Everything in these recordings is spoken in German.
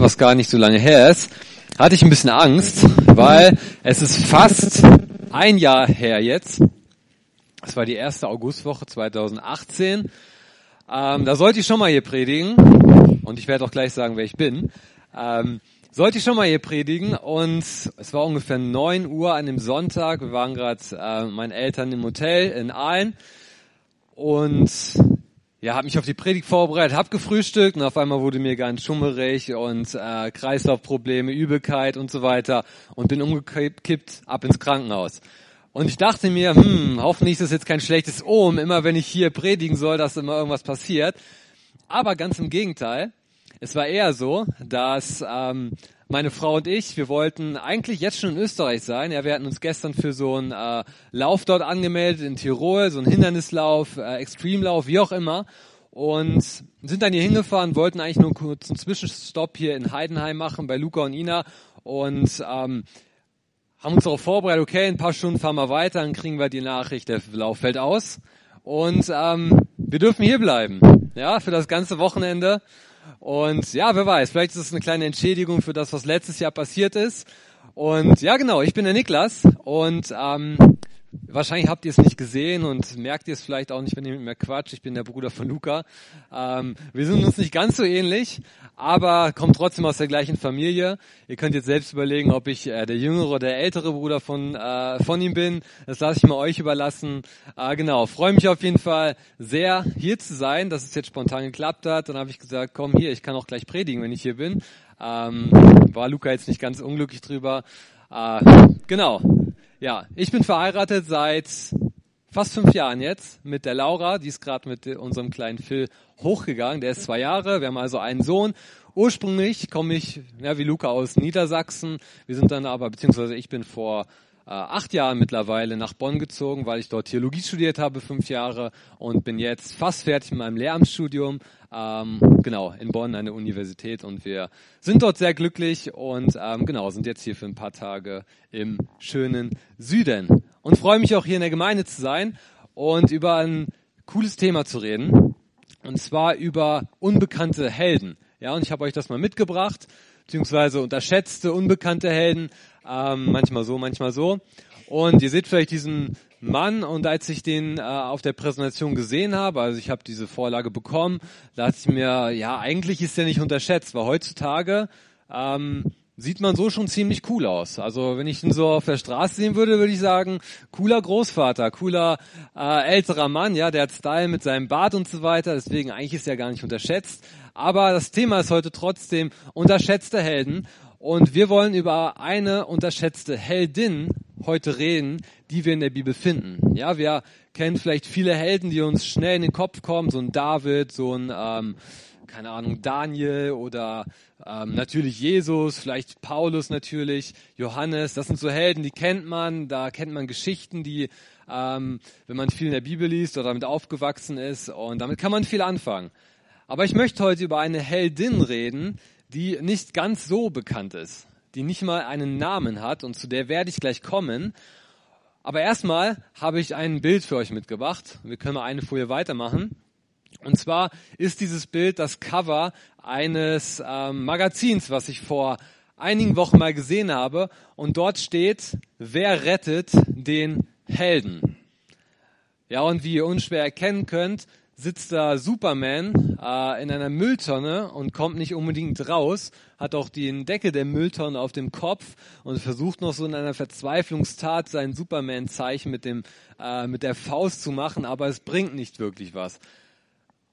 was gar nicht so lange her ist, hatte ich ein bisschen Angst, weil es ist fast ein Jahr her jetzt. Es war die erste Augustwoche 2018. Ähm, da sollte ich schon mal hier predigen und ich werde auch gleich sagen, wer ich bin. Ähm, sollte ich schon mal hier predigen und es war ungefähr neun Uhr an dem Sonntag. Wir waren gerade äh, meinen Eltern im Hotel in Aalen und ja, habe mich auf die Predigt vorbereitet, habe gefrühstückt und auf einmal wurde mir ganz schummerig und äh, Kreislaufprobleme, Übelkeit und so weiter und bin umgekippt ab ins Krankenhaus. Und ich dachte mir, hm, hoffentlich ist das jetzt kein schlechtes Ohm, immer wenn ich hier predigen soll, dass immer irgendwas passiert. Aber ganz im Gegenteil. Es war eher so, dass ähm, meine Frau und ich, wir wollten eigentlich jetzt schon in Österreich sein. Ja, wir hatten uns gestern für so einen äh, Lauf dort angemeldet in Tirol, so einen Hindernislauf, äh, Extreme-Lauf, wie auch immer. Und sind dann hier hingefahren, wollten eigentlich nur kurz einen Zwischenstopp hier in Heidenheim machen bei Luca und Ina und ähm, haben uns darauf vorbereitet, okay, in ein paar Stunden fahren wir weiter, dann kriegen wir die Nachricht, der Lauf fällt aus. Und ähm, wir dürfen hier bleiben, ja, für das ganze Wochenende. Und ja, wer weiß, vielleicht ist es eine kleine Entschädigung für das, was letztes Jahr passiert ist. Und ja, genau, ich bin der Niklas und ähm, Wahrscheinlich habt ihr es nicht gesehen und merkt ihr es vielleicht auch nicht, wenn ihr mit mir quatscht. Ich bin der Bruder von Luca. Ähm, wir sind uns nicht ganz so ähnlich, aber kommen trotzdem aus der gleichen Familie. Ihr könnt jetzt selbst überlegen, ob ich äh, der jüngere oder der ältere Bruder von, äh, von ihm bin. Das lasse ich mal euch überlassen. Äh, genau, freue mich auf jeden Fall sehr, hier zu sein, dass es jetzt spontan geklappt hat. Dann habe ich gesagt, komm hier, ich kann auch gleich predigen, wenn ich hier bin. Ähm, war Luca jetzt nicht ganz unglücklich drüber. Äh, genau, ja, ich bin verheiratet seit fast fünf Jahren jetzt mit der Laura. Die ist gerade mit unserem kleinen Phil hochgegangen. Der ist zwei Jahre. Wir haben also einen Sohn. Ursprünglich komme ich, ja, wie Luca aus Niedersachsen. Wir sind dann aber, beziehungsweise ich bin vor äh, acht Jahren mittlerweile nach Bonn gezogen, weil ich dort Theologie studiert habe, fünf Jahre und bin jetzt fast fertig mit meinem Lehramtsstudium. Ähm, genau, in Bonn der Universität und wir sind dort sehr glücklich und ähm, genau, sind jetzt hier für ein paar Tage im schönen Süden und freue mich auch hier in der Gemeinde zu sein und über ein cooles Thema zu reden und zwar über unbekannte Helden. Ja, und ich habe euch das mal mitgebracht, beziehungsweise unterschätzte, unbekannte Helden. Ähm, manchmal so, manchmal so. Und ihr seht vielleicht diesen Mann und als ich den äh, auf der Präsentation gesehen habe, also ich habe diese Vorlage bekommen, dachte ich mir, ja, eigentlich ist der nicht unterschätzt, weil heutzutage ähm, sieht man so schon ziemlich cool aus. Also wenn ich ihn so auf der Straße sehen würde, würde ich sagen, cooler Großvater, cooler äh, älterer Mann, ja, der hat Style mit seinem Bart und so weiter, deswegen eigentlich ist er gar nicht unterschätzt. Aber das Thema ist heute trotzdem unterschätzte Helden und wir wollen über eine unterschätzte Heldin heute reden, die wir in der Bibel finden. Ja, wir kennen vielleicht viele Helden, die uns schnell in den Kopf kommen, so ein David, so ein, ähm, keine Ahnung, Daniel oder ähm, natürlich Jesus, vielleicht Paulus natürlich, Johannes. Das sind so Helden, die kennt man, da kennt man Geschichten, die, ähm, wenn man viel in der Bibel liest oder damit aufgewachsen ist und damit kann man viel anfangen. Aber ich möchte heute über eine Heldin reden, die nicht ganz so bekannt ist, die nicht mal einen Namen hat und zu der werde ich gleich kommen. Aber erstmal habe ich ein Bild für euch mitgebracht. Wir können mal eine Folie weitermachen. Und zwar ist dieses Bild das Cover eines ähm, Magazins, was ich vor einigen Wochen mal gesehen habe. Und dort steht, wer rettet den Helden? Ja, und wie ihr unschwer erkennen könnt, sitzt da Superman äh, in einer Mülltonne und kommt nicht unbedingt raus, hat auch den Deckel der Mülltonne auf dem Kopf und versucht noch so in einer Verzweiflungstat sein Superman-Zeichen mit äh, mit der Faust zu machen, aber es bringt nicht wirklich was.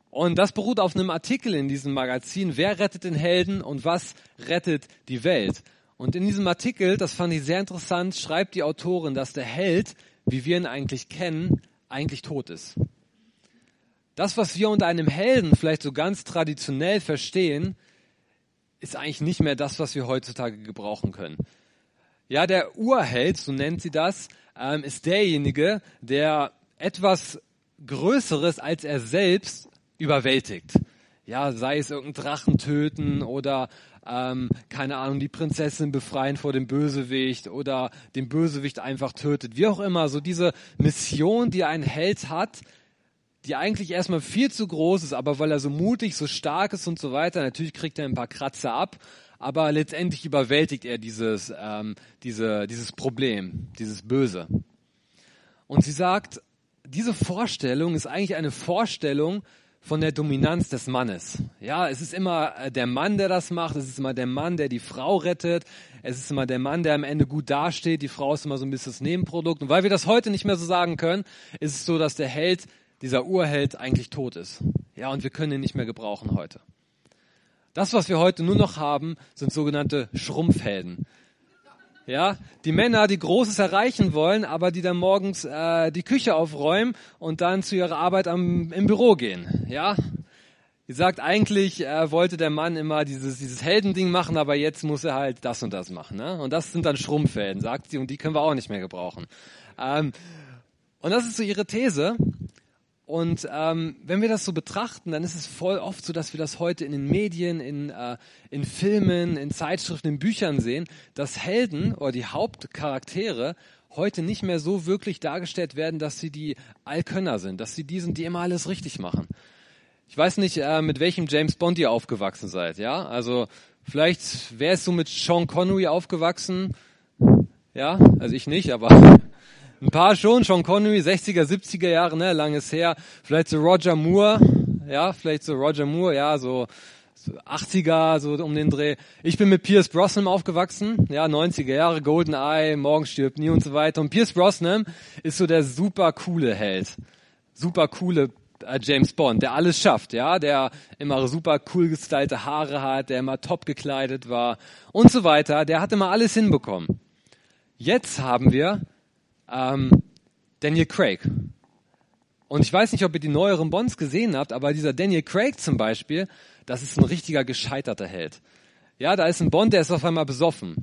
Und das beruht auf einem Artikel in diesem Magazin, wer rettet den Helden und was rettet die Welt. Und in diesem Artikel, das fand ich sehr interessant, schreibt die Autorin, dass der Held, wie wir ihn eigentlich kennen, eigentlich tot ist. Das, was wir unter einem Helden vielleicht so ganz traditionell verstehen, ist eigentlich nicht mehr das, was wir heutzutage gebrauchen können. Ja, der Urheld, so nennt sie das, ähm, ist derjenige, der etwas Größeres als er selbst überwältigt. Ja, sei es irgendein Drachen töten oder ähm, keine Ahnung, die Prinzessin befreien vor dem Bösewicht oder den Bösewicht einfach tötet. Wie auch immer, so diese Mission, die ein Held hat, die eigentlich erstmal viel zu groß ist, aber weil er so mutig, so stark ist und so weiter, natürlich kriegt er ein paar Kratzer ab, aber letztendlich überwältigt er dieses, ähm, diese, dieses Problem, dieses Böse. Und sie sagt, diese Vorstellung ist eigentlich eine Vorstellung von der Dominanz des Mannes. Ja, es ist immer äh, der Mann, der das macht. Es ist immer der Mann, der die Frau rettet. Es ist immer der Mann, der am Ende gut dasteht. Die Frau ist immer so ein bisschen das Nebenprodukt. Und weil wir das heute nicht mehr so sagen können, ist es so, dass der Held, dieser Urheld eigentlich tot ist. Ja, und wir können ihn nicht mehr gebrauchen heute. Das, was wir heute nur noch haben, sind sogenannte Schrumpfhelden. Ja, die Männer, die Großes erreichen wollen, aber die dann morgens äh, die Küche aufräumen und dann zu ihrer Arbeit am, im Büro gehen. Ja, Ihr sagt, eigentlich äh, wollte der Mann immer dieses, dieses Heldending machen, aber jetzt muss er halt das und das machen. Ne? Und das sind dann Schrumpfhelden, sagt sie, und die können wir auch nicht mehr gebrauchen. Ähm, und das ist so ihre These. Und ähm, wenn wir das so betrachten, dann ist es voll oft so, dass wir das heute in den Medien, in, äh, in Filmen, in Zeitschriften, in Büchern sehen, dass Helden oder die Hauptcharaktere heute nicht mehr so wirklich dargestellt werden, dass sie die Allkönner sind, dass sie die sind, die immer alles richtig machen. Ich weiß nicht, äh, mit welchem James Bond ihr aufgewachsen seid, ja? Also vielleicht, wer ist so mit Sean Connery aufgewachsen? Ja, also ich nicht, aber ein paar schon, Sean Connery, 60er, 70er Jahre, ne, langes her. Vielleicht so Roger Moore, ja, vielleicht so Roger Moore, ja, so, so 80er, so um den Dreh. Ich bin mit Pierce Brosnan aufgewachsen, ja, 90er Jahre, Golden Eye, Morgen stirbt nie und so weiter. Und Pierce Brosnan ist so der super coole Held. Super coole äh, James Bond, der alles schafft, ja, der immer super cool gestylte Haare hat, der immer top gekleidet war und so weiter. Der hat immer alles hinbekommen. Jetzt haben wir ähm, Daniel Craig. Und ich weiß nicht, ob ihr die neueren Bonds gesehen habt, aber dieser Daniel Craig zum Beispiel, das ist ein richtiger gescheiterter Held. Ja, da ist ein Bond, der ist auf einmal besoffen.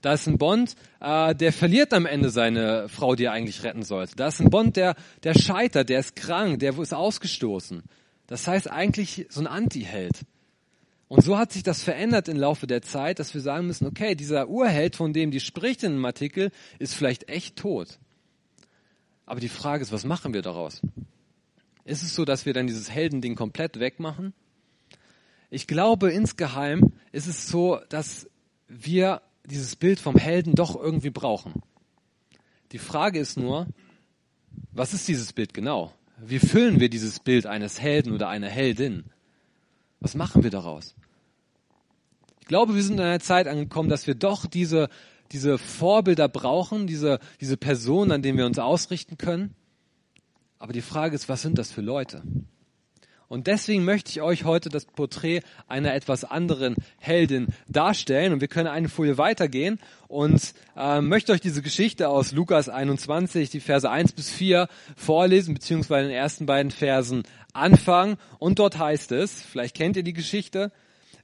Da ist ein Bond, äh, der verliert am Ende seine Frau, die er eigentlich retten sollte. Da ist ein Bond, der, der scheitert, der ist krank, der ist ausgestoßen. Das heißt eigentlich so ein Anti-Held. Und so hat sich das verändert im Laufe der Zeit, dass wir sagen müssen, okay, dieser Urheld, von dem die spricht in dem Artikel, ist vielleicht echt tot. Aber die Frage ist, was machen wir daraus? Ist es so, dass wir dann dieses Heldending komplett wegmachen? Ich glaube, insgeheim ist es so, dass wir dieses Bild vom Helden doch irgendwie brauchen. Die Frage ist nur, was ist dieses Bild genau? Wie füllen wir dieses Bild eines Helden oder einer Heldin? Was machen wir daraus? Ich glaube, wir sind in einer Zeit angekommen, dass wir doch diese diese Vorbilder brauchen, diese, diese Personen, an denen wir uns ausrichten können. Aber die Frage ist, was sind das für Leute? Und deswegen möchte ich euch heute das Porträt einer etwas anderen Heldin darstellen. Und wir können eine Folie weitergehen und äh, möchte euch diese Geschichte aus Lukas 21, die Verse 1 bis 4 vorlesen, beziehungsweise den ersten beiden Versen anfangen. Und dort heißt es, vielleicht kennt ihr die Geschichte,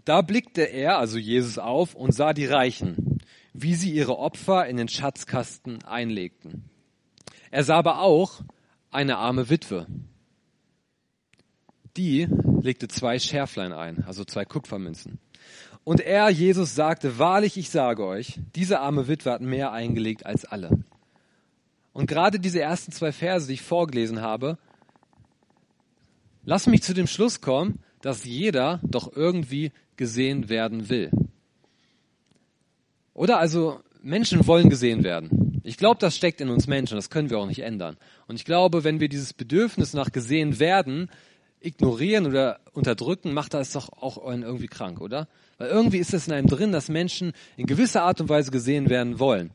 da blickte er, also Jesus, auf und sah die Reichen wie sie ihre Opfer in den Schatzkasten einlegten. Er sah aber auch eine arme Witwe. Die legte zwei Schärflein ein, also zwei Kupfermünzen. Und er, Jesus, sagte, wahrlich, ich sage euch, diese arme Witwe hat mehr eingelegt als alle. Und gerade diese ersten zwei Verse, die ich vorgelesen habe, lassen mich zu dem Schluss kommen, dass jeder doch irgendwie gesehen werden will. Oder also Menschen wollen gesehen werden. Ich glaube, das steckt in uns Menschen, das können wir auch nicht ändern. Und ich glaube, wenn wir dieses Bedürfnis nach gesehen werden ignorieren oder unterdrücken, macht das doch auch irgendwie krank, oder? Weil irgendwie ist es in einem drin, dass Menschen in gewisser Art und Weise gesehen werden wollen.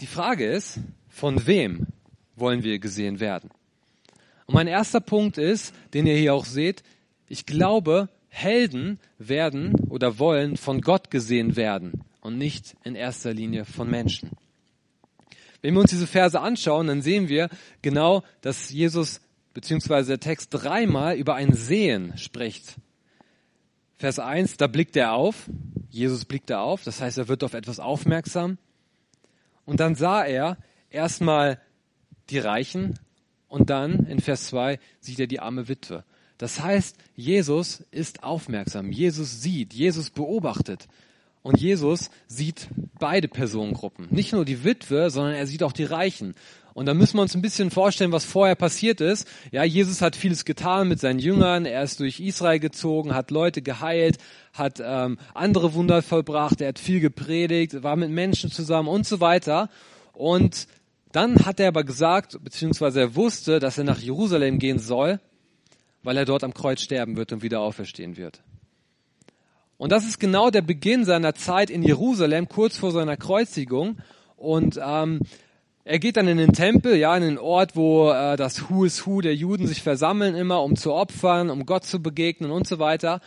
Die Frage ist, von wem wollen wir gesehen werden? Und mein erster Punkt ist, den ihr hier auch seht, ich glaube, Helden werden oder wollen von Gott gesehen werden und nicht in erster Linie von Menschen. Wenn wir uns diese Verse anschauen, dann sehen wir genau, dass Jesus beziehungsweise der Text dreimal über ein Sehen spricht. Vers 1, da blickt er auf, Jesus blickt er auf, das heißt, er wird auf etwas aufmerksam. Und dann sah er erstmal die Reichen und dann in Vers 2 sieht er die arme Witwe. Das heißt, Jesus ist aufmerksam, Jesus sieht, Jesus beobachtet. Und Jesus sieht beide Personengruppen. Nicht nur die Witwe, sondern er sieht auch die Reichen. Und da müssen wir uns ein bisschen vorstellen, was vorher passiert ist. Ja, Jesus hat vieles getan mit seinen Jüngern. Er ist durch Israel gezogen, hat Leute geheilt, hat ähm, andere Wunder vollbracht, er hat viel gepredigt, war mit Menschen zusammen und so weiter. Und dann hat er aber gesagt, beziehungsweise er wusste, dass er nach Jerusalem gehen soll, weil er dort am Kreuz sterben wird und wieder auferstehen wird. Und das ist genau der Beginn seiner Zeit in Jerusalem, kurz vor seiner Kreuzigung. Und ähm, er geht dann in den Tempel, ja, in den Ort, wo äh, das Hu is Hu der Juden sich versammeln immer, um zu opfern, um Gott zu begegnen und so weiter.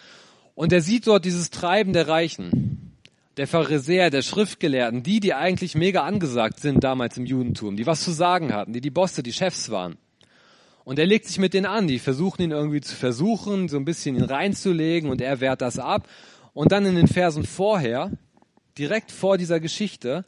Und er sieht dort dieses Treiben der Reichen, der Pharisäer, der Schriftgelehrten, die, die eigentlich mega angesagt sind damals im Judentum, die was zu sagen hatten, die die Bosse, die Chefs waren. Und er legt sich mit denen an, die versuchen ihn irgendwie zu versuchen, so ein bisschen ihn reinzulegen und er wehrt das ab. Und dann in den Versen vorher, direkt vor dieser Geschichte,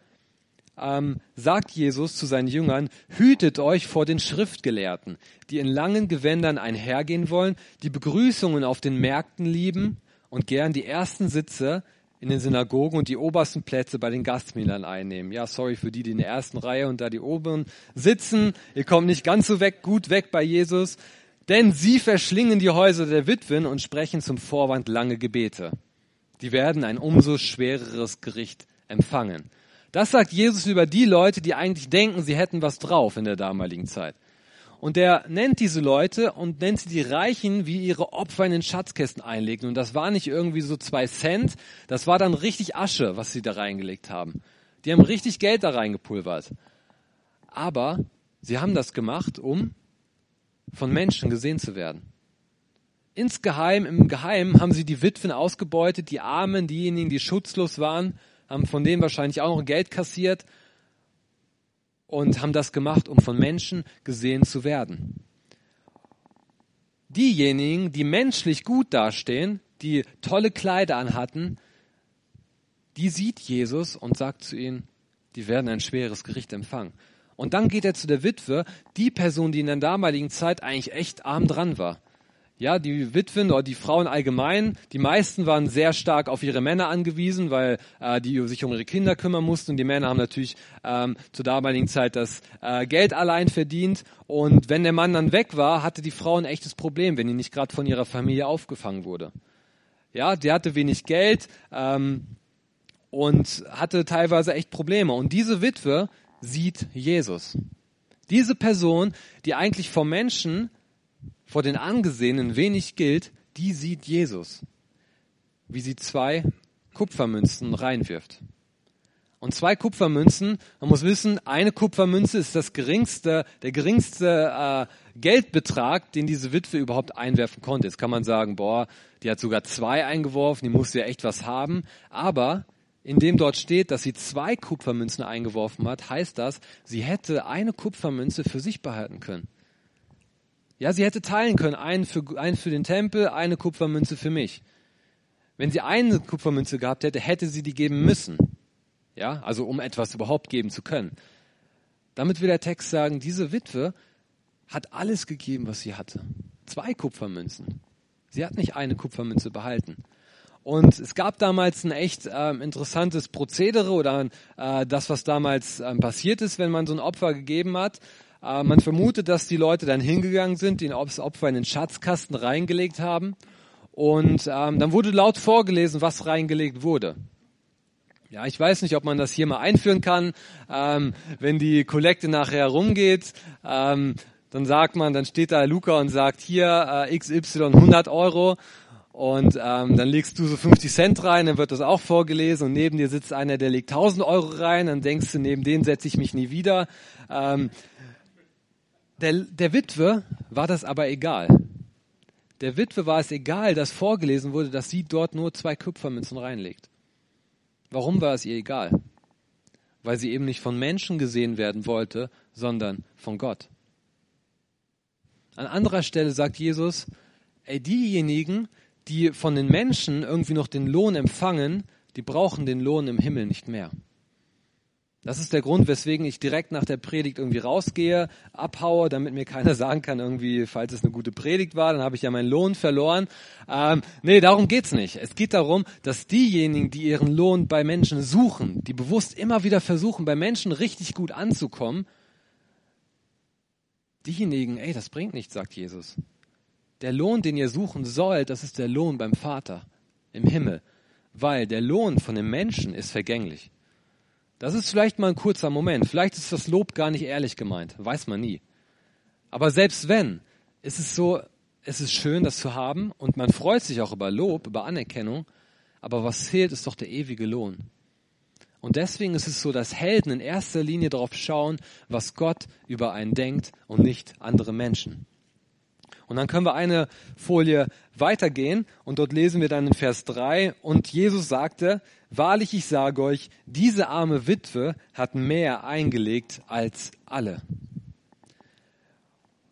ähm, sagt Jesus zu seinen Jüngern, hütet euch vor den Schriftgelehrten, die in langen Gewändern einhergehen wollen, die Begrüßungen auf den Märkten lieben und gern die ersten Sitze in den Synagogen und die obersten Plätze bei den Gastmählern einnehmen. Ja, sorry für die, die in der ersten Reihe und da die oberen sitzen. Ihr kommt nicht ganz so weg, gut weg bei Jesus. Denn sie verschlingen die Häuser der Witwen und sprechen zum Vorwand lange Gebete. Die werden ein umso schwereres Gericht empfangen. Das sagt Jesus über die Leute, die eigentlich denken, sie hätten was drauf in der damaligen Zeit. Und er nennt diese Leute und nennt sie die Reichen, wie ihre Opfer in den Schatzkästen einlegen. Und das war nicht irgendwie so zwei Cent, das war dann richtig Asche, was sie da reingelegt haben. Die haben richtig Geld da reingepulvert. Aber sie haben das gemacht, um von Menschen gesehen zu werden. Insgeheim, im Geheimen haben sie die Witwen ausgebeutet, die Armen, diejenigen, die schutzlos waren, haben von denen wahrscheinlich auch noch Geld kassiert und haben das gemacht, um von Menschen gesehen zu werden. Diejenigen, die menschlich gut dastehen, die tolle Kleider anhatten, die sieht Jesus und sagt zu ihnen, die werden ein schweres Gericht empfangen. Und dann geht er zu der Witwe, die Person, die in der damaligen Zeit eigentlich echt arm dran war. Ja, die Witwen oder die Frauen allgemein, die meisten waren sehr stark auf ihre Männer angewiesen, weil äh, die sich um ihre Kinder kümmern mussten. Und die Männer haben natürlich ähm, zur damaligen Zeit das äh, Geld allein verdient. Und wenn der Mann dann weg war, hatte die Frau ein echtes Problem, wenn die nicht gerade von ihrer Familie aufgefangen wurde. Ja, die hatte wenig Geld ähm, und hatte teilweise echt Probleme. Und diese Witwe sieht Jesus. Diese Person, die eigentlich vom Menschen vor den Angesehenen wenig gilt, die sieht Jesus, wie sie zwei Kupfermünzen reinwirft. Und zwei Kupfermünzen, man muss wissen, eine Kupfermünze ist das geringste, der geringste äh, Geldbetrag, den diese Witwe überhaupt einwerfen konnte. Jetzt kann man sagen, boah, die hat sogar zwei eingeworfen, die musste ja echt was haben. Aber indem dort steht, dass sie zwei Kupfermünzen eingeworfen hat, heißt das, sie hätte eine Kupfermünze für sich behalten können. Ja, sie hätte teilen können, einen für, einen für den Tempel, eine Kupfermünze für mich. Wenn sie eine Kupfermünze gehabt hätte, hätte sie die geben müssen. Ja, also um etwas überhaupt geben zu können. Damit will der Text sagen, diese Witwe hat alles gegeben, was sie hatte. Zwei Kupfermünzen. Sie hat nicht eine Kupfermünze behalten. Und es gab damals ein echt ähm, interessantes Prozedere oder äh, das, was damals ähm, passiert ist, wenn man so ein Opfer gegeben hat. Äh, man vermutet, dass die Leute dann hingegangen sind, die das Opfer in den Schatzkasten reingelegt haben. Und ähm, dann wurde laut vorgelesen, was reingelegt wurde. Ja, ich weiß nicht, ob man das hier mal einführen kann. Ähm, wenn die Kollekte nachher rumgeht, ähm, dann sagt man, dann steht da Luca und sagt hier äh, XY 100 Euro und ähm, dann legst du so 50 Cent rein, dann wird das auch vorgelesen und neben dir sitzt einer, der legt 1000 Euro rein, dann denkst du, neben den setze ich mich nie wieder. Ähm, der, der Witwe war das aber egal. Der Witwe war es egal, dass vorgelesen wurde, dass sie dort nur zwei Kupfermünzen reinlegt. Warum war es ihr egal? Weil sie eben nicht von Menschen gesehen werden wollte, sondern von Gott. An anderer Stelle sagt Jesus, ey, diejenigen, die von den Menschen irgendwie noch den Lohn empfangen, die brauchen den Lohn im Himmel nicht mehr. Das ist der Grund, weswegen ich direkt nach der Predigt irgendwie rausgehe, abhaue, damit mir keiner sagen kann, irgendwie, falls es eine gute Predigt war, dann habe ich ja meinen Lohn verloren. Ähm, nee, darum geht's nicht. Es geht darum, dass diejenigen, die ihren Lohn bei Menschen suchen, die bewusst immer wieder versuchen, bei Menschen richtig gut anzukommen, diejenigen, ey, das bringt nichts, sagt Jesus. Der Lohn, den ihr suchen sollt, das ist der Lohn beim Vater im Himmel, weil der Lohn von dem Menschen ist vergänglich. Das ist vielleicht mal ein kurzer Moment. Vielleicht ist das Lob gar nicht ehrlich gemeint. Weiß man nie. Aber selbst wenn, ist es so, es ist schön, das zu haben und man freut sich auch über Lob, über Anerkennung. Aber was zählt, ist doch der ewige Lohn. Und deswegen ist es so, dass Helden in erster Linie darauf schauen, was Gott über einen denkt und nicht andere Menschen. Und dann können wir eine Folie weitergehen und dort lesen wir dann in Vers 3 und Jesus sagte, wahrlich ich sage euch, diese arme Witwe hat mehr eingelegt als alle.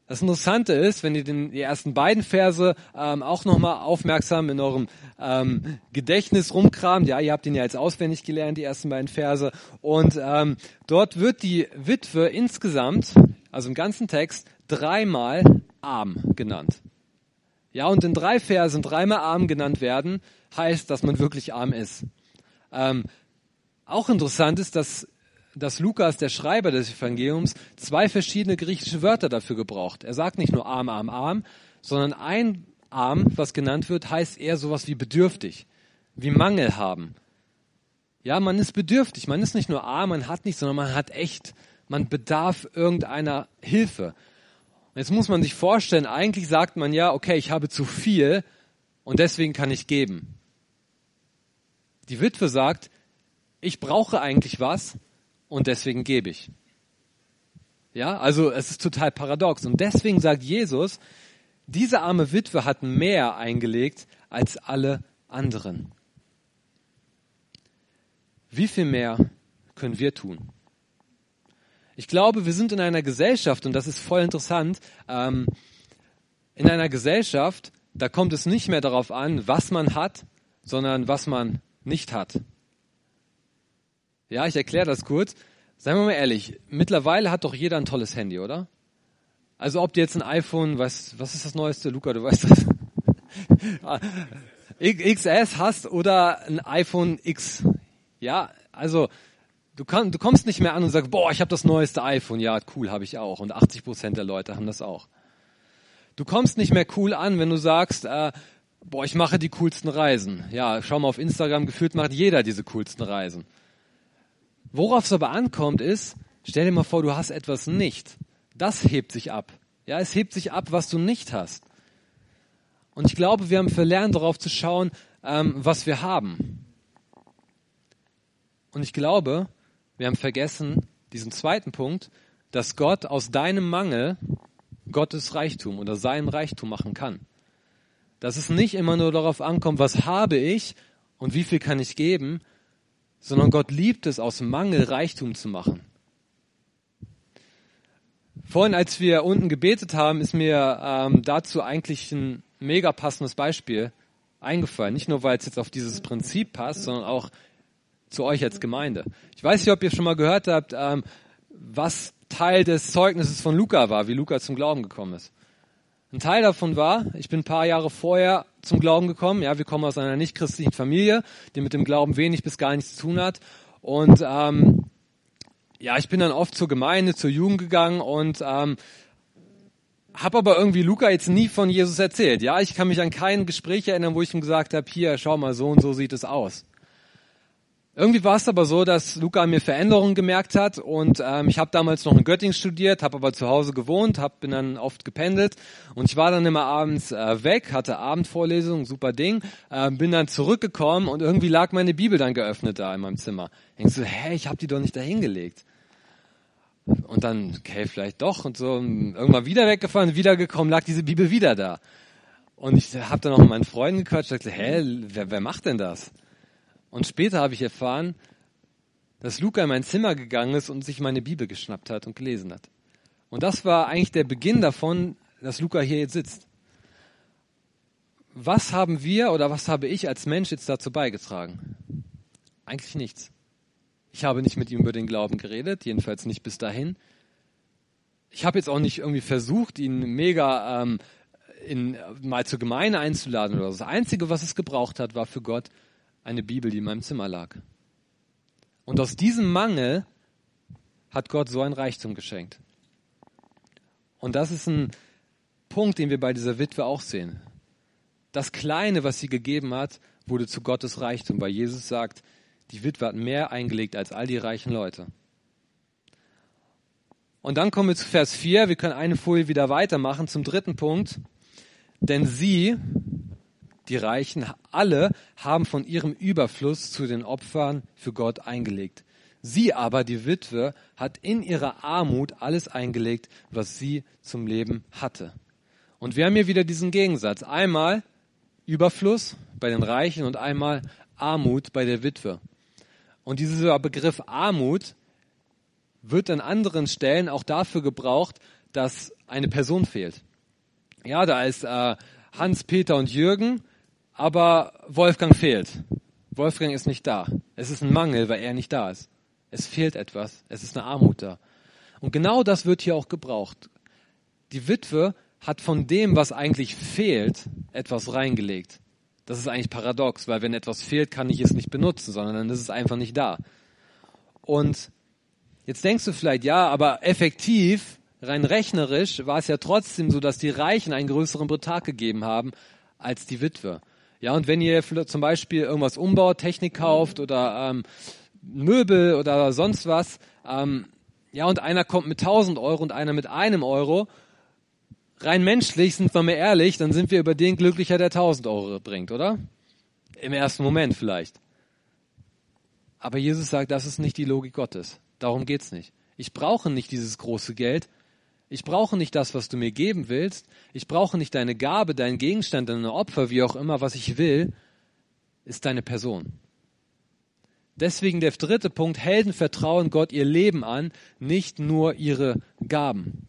Das Interessante ist, wenn ihr den, die ersten beiden Verse ähm, auch nochmal aufmerksam in eurem ähm, Gedächtnis rumkramt, ja, ihr habt ihn ja jetzt auswendig gelernt, die ersten beiden Verse, und ähm, dort wird die Witwe insgesamt, also im ganzen Text, dreimal arm genannt. Ja, und in drei Versen dreimal arm genannt werden, heißt, dass man wirklich arm ist. Ähm, auch interessant ist, dass, dass Lukas, der Schreiber des Evangeliums, zwei verschiedene griechische Wörter dafür gebraucht. Er sagt nicht nur arm, arm, arm, sondern ein arm, was genannt wird, heißt eher sowas wie bedürftig, wie Mangel haben. Ja, man ist bedürftig, man ist nicht nur arm, man hat nichts, sondern man hat echt, man bedarf irgendeiner Hilfe. Jetzt muss man sich vorstellen, eigentlich sagt man ja, okay, ich habe zu viel und deswegen kann ich geben. Die Witwe sagt, ich brauche eigentlich was und deswegen gebe ich. Ja, also es ist total paradox. Und deswegen sagt Jesus, diese arme Witwe hat mehr eingelegt als alle anderen. Wie viel mehr können wir tun? Ich glaube, wir sind in einer Gesellschaft, und das ist voll interessant, ähm, in einer Gesellschaft, da kommt es nicht mehr darauf an, was man hat, sondern was man nicht hat. Ja, ich erkläre das kurz. Seien wir mal ehrlich, mittlerweile hat doch jeder ein tolles Handy, oder? Also ob du jetzt ein iPhone, was, was ist das neueste, Luca, du weißt das, XS hast oder ein iPhone X. Ja, also Du, kann, du kommst nicht mehr an und sagst, boah, ich habe das neueste iPhone. Ja, cool, habe ich auch. Und 80 Prozent der Leute haben das auch. Du kommst nicht mehr cool an, wenn du sagst, äh, boah, ich mache die coolsten Reisen. Ja, schau mal auf Instagram, gefühlt macht jeder diese coolsten Reisen. Worauf es aber ankommt ist, stell dir mal vor, du hast etwas nicht. Das hebt sich ab. Ja, es hebt sich ab, was du nicht hast. Und ich glaube, wir haben verlernt, darauf zu schauen, ähm, was wir haben. Und ich glaube, wir haben vergessen, diesen zweiten Punkt, dass Gott aus deinem Mangel Gottes Reichtum oder seinen Reichtum machen kann. Dass es nicht immer nur darauf ankommt, was habe ich und wie viel kann ich geben, sondern Gott liebt es, aus Mangel Reichtum zu machen. Vorhin, als wir unten gebetet haben, ist mir ähm, dazu eigentlich ein mega passendes Beispiel eingefallen. Nicht nur, weil es jetzt auf dieses Prinzip passt, sondern auch zu euch als Gemeinde. Ich weiß nicht, ob ihr schon mal gehört habt, ähm, was Teil des Zeugnisses von Luca war, wie Luca zum Glauben gekommen ist. Ein Teil davon war, ich bin ein paar Jahre vorher zum Glauben gekommen. Ja, wir kommen aus einer nicht-christlichen Familie, die mit dem Glauben wenig bis gar nichts zu tun hat. Und ähm, ja, ich bin dann oft zur Gemeinde, zur Jugend gegangen und ähm, habe aber irgendwie Luca jetzt nie von Jesus erzählt. Ja, ich kann mich an kein Gespräch erinnern, wo ich ihm gesagt habe, hier, schau mal, so und so sieht es aus. Irgendwie war es aber so, dass Luca an mir Veränderungen gemerkt hat und ähm, ich habe damals noch in Göttingen studiert, habe aber zu Hause gewohnt, hab, bin dann oft gependelt und ich war dann immer abends äh, weg, hatte Abendvorlesungen, super Ding, äh, bin dann zurückgekommen und irgendwie lag meine Bibel dann geöffnet da in meinem Zimmer. Denkst so, hä, ich habe die doch nicht da hingelegt. Und dann, okay, vielleicht doch und so, irgendwann wieder weggefahren, wiedergekommen, lag diese Bibel wieder da. Und ich habe dann auch mit meinen Freunden gequatscht, dachte, hä, wer, wer macht denn das? Und später habe ich erfahren, dass Luca in mein Zimmer gegangen ist und sich meine Bibel geschnappt hat und gelesen hat. Und das war eigentlich der Beginn davon, dass Luca hier jetzt sitzt. Was haben wir oder was habe ich als Mensch jetzt dazu beigetragen? Eigentlich nichts. Ich habe nicht mit ihm über den Glauben geredet, jedenfalls nicht bis dahin. Ich habe jetzt auch nicht irgendwie versucht, ihn mega ähm, in, mal zur Gemeinde einzuladen oder so. Das Einzige, was es gebraucht hat, war für Gott, eine Bibel, die in meinem Zimmer lag. Und aus diesem Mangel hat Gott so ein Reichtum geschenkt. Und das ist ein Punkt, den wir bei dieser Witwe auch sehen. Das Kleine, was sie gegeben hat, wurde zu Gottes Reichtum, weil Jesus sagt, die Witwe hat mehr eingelegt als all die reichen Leute. Und dann kommen wir zu Vers 4. Wir können eine Folie wieder weitermachen zum dritten Punkt. Denn sie, die Reichen, alle haben von ihrem Überfluss zu den Opfern für Gott eingelegt. Sie aber, die Witwe, hat in ihrer Armut alles eingelegt, was sie zum Leben hatte. Und wir haben hier wieder diesen Gegensatz. Einmal Überfluss bei den Reichen und einmal Armut bei der Witwe. Und dieser Begriff Armut wird an anderen Stellen auch dafür gebraucht, dass eine Person fehlt. Ja, da ist äh, Hans, Peter und Jürgen, aber Wolfgang fehlt. Wolfgang ist nicht da. Es ist ein Mangel, weil er nicht da ist. Es fehlt etwas. Es ist eine Armut da. Und genau das wird hier auch gebraucht. Die Witwe hat von dem, was eigentlich fehlt, etwas reingelegt. Das ist eigentlich paradox, weil wenn etwas fehlt, kann ich es nicht benutzen, sondern dann ist es einfach nicht da. Und jetzt denkst du vielleicht, ja, aber effektiv, rein rechnerisch, war es ja trotzdem so, dass die Reichen einen größeren Betrag gegeben haben als die Witwe. Ja, und wenn ihr zum Beispiel irgendwas umbaut, Technik kauft oder ähm, Möbel oder sonst was, ähm, ja, und einer kommt mit 1000 Euro und einer mit einem Euro, rein menschlich, sind wir mal ehrlich, dann sind wir über den glücklicher, der 1000 Euro bringt, oder? Im ersten Moment vielleicht. Aber Jesus sagt, das ist nicht die Logik Gottes. Darum geht's nicht. Ich brauche nicht dieses große Geld. Ich brauche nicht das, was du mir geben willst. Ich brauche nicht deine Gabe, deinen Gegenstand, deine Opfer, wie auch immer. Was ich will, ist deine Person. Deswegen der dritte Punkt, Helden vertrauen Gott ihr Leben an, nicht nur ihre Gaben.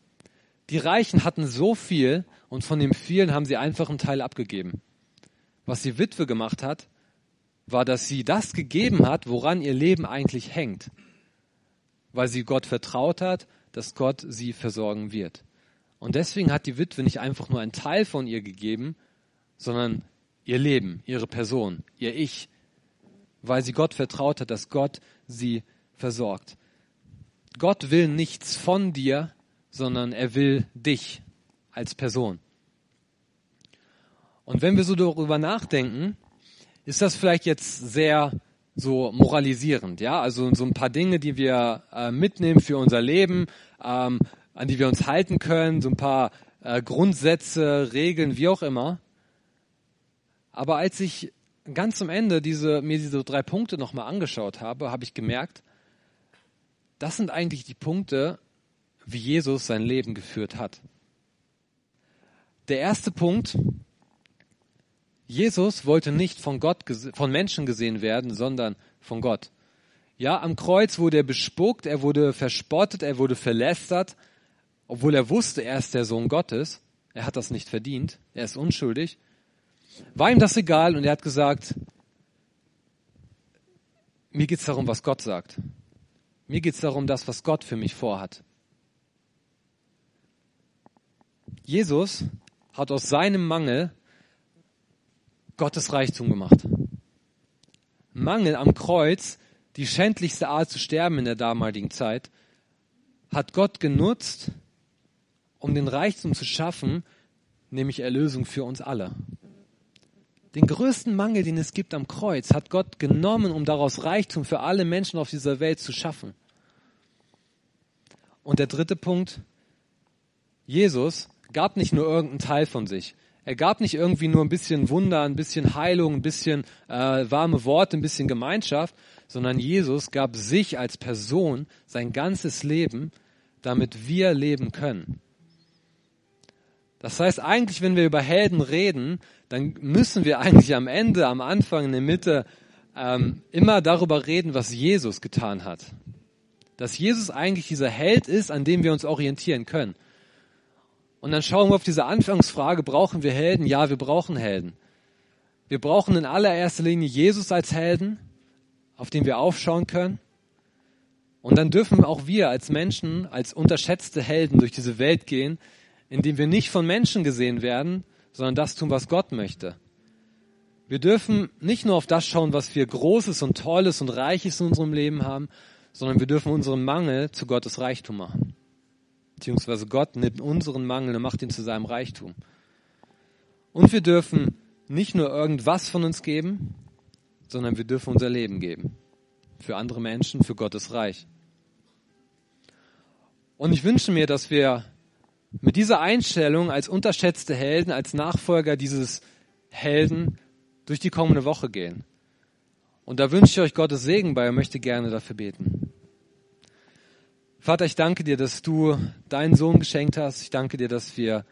Die Reichen hatten so viel und von dem vielen haben sie einfach einen Teil abgegeben. Was die Witwe gemacht hat, war, dass sie das gegeben hat, woran ihr Leben eigentlich hängt. Weil sie Gott vertraut hat, dass Gott sie versorgen wird. Und deswegen hat die Witwe nicht einfach nur einen Teil von ihr gegeben, sondern ihr Leben, ihre Person, ihr Ich, weil sie Gott vertraut hat, dass Gott sie versorgt. Gott will nichts von dir, sondern er will dich als Person. Und wenn wir so darüber nachdenken, ist das vielleicht jetzt sehr so moralisierend, ja, also so ein paar Dinge, die wir äh, mitnehmen für unser Leben, ähm, an die wir uns halten können, so ein paar äh, Grundsätze, Regeln, wie auch immer. Aber als ich ganz am Ende diese, mir diese drei Punkte nochmal angeschaut habe, habe ich gemerkt, das sind eigentlich die Punkte, wie Jesus sein Leben geführt hat. Der erste Punkt, Jesus wollte nicht von Gott, von Menschen gesehen werden, sondern von Gott. Ja, am Kreuz wurde er bespuckt, er wurde verspottet, er wurde verlästert, obwohl er wusste, er ist der Sohn Gottes. Er hat das nicht verdient, er ist unschuldig. War ihm das egal und er hat gesagt, mir geht's darum, was Gott sagt. Mir geht's darum, das, was Gott für mich vorhat. Jesus hat aus seinem Mangel Gottes Reichtum gemacht. Mangel am Kreuz, die schändlichste Art zu sterben in der damaligen Zeit, hat Gott genutzt, um den Reichtum zu schaffen, nämlich Erlösung für uns alle. Den größten Mangel, den es gibt am Kreuz, hat Gott genommen, um daraus Reichtum für alle Menschen auf dieser Welt zu schaffen. Und der dritte Punkt, Jesus gab nicht nur irgendeinen Teil von sich. Er gab nicht irgendwie nur ein bisschen Wunder, ein bisschen Heilung, ein bisschen äh, warme Worte, ein bisschen Gemeinschaft, sondern Jesus gab sich als Person sein ganzes Leben, damit wir leben können. Das heißt, eigentlich, wenn wir über Helden reden, dann müssen wir eigentlich am Ende, am Anfang, in der Mitte ähm, immer darüber reden, was Jesus getan hat. Dass Jesus eigentlich dieser Held ist, an dem wir uns orientieren können. Und dann schauen wir auf diese Anfangsfrage, brauchen wir Helden? Ja, wir brauchen Helden. Wir brauchen in allererster Linie Jesus als Helden, auf den wir aufschauen können. Und dann dürfen auch wir als Menschen, als unterschätzte Helden durch diese Welt gehen, indem wir nicht von Menschen gesehen werden, sondern das tun, was Gott möchte. Wir dürfen nicht nur auf das schauen, was wir Großes und Tolles und Reiches in unserem Leben haben, sondern wir dürfen unseren Mangel zu Gottes Reichtum machen. Beziehungsweise Gott nimmt unseren Mangel und macht ihn zu seinem Reichtum. Und wir dürfen nicht nur irgendwas von uns geben, sondern wir dürfen unser Leben geben. Für andere Menschen, für Gottes Reich. Und ich wünsche mir, dass wir mit dieser Einstellung als unterschätzte Helden, als Nachfolger dieses Helden durch die kommende Woche gehen. Und da wünsche ich euch Gottes Segen bei und möchte gerne dafür beten. Vater, ich danke dir, dass du deinen Sohn geschenkt hast. Ich danke dir, dass wir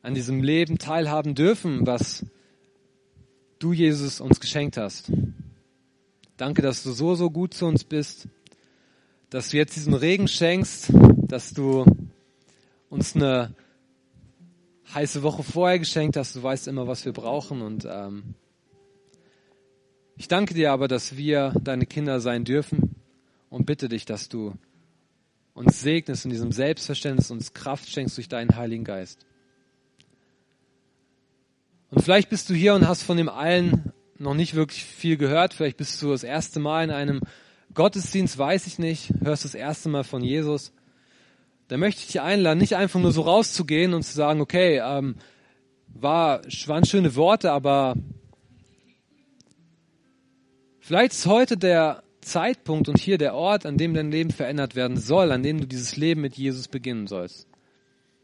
an diesem Leben teilhaben dürfen, was du, Jesus, uns geschenkt hast. Danke, dass du so, so gut zu uns bist, dass du jetzt diesen Regen schenkst, dass du uns eine heiße Woche vorher geschenkt hast. Du weißt immer, was wir brauchen. Und ähm, ich danke dir aber, dass wir deine Kinder sein dürfen und bitte dich, dass du uns segnest in diesem Selbstverständnis, uns Kraft schenkst durch deinen Heiligen Geist. Und vielleicht bist du hier und hast von dem allen noch nicht wirklich viel gehört. Vielleicht bist du das erste Mal in einem Gottesdienst, weiß ich nicht, hörst das erste Mal von Jesus. Da möchte ich dich einladen, nicht einfach nur so rauszugehen und zu sagen, okay, ähm, war, waren schöne Worte, aber vielleicht ist heute der Zeitpunkt und hier der Ort, an dem dein Leben verändert werden soll, an dem du dieses Leben mit Jesus beginnen sollst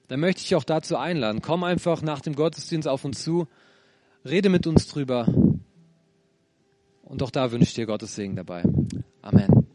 dann möchte ich auch dazu einladen. Komm einfach nach dem Gottesdienst auf uns zu, rede mit uns drüber. Und auch da wünsche ich dir Gottes Segen dabei. Amen.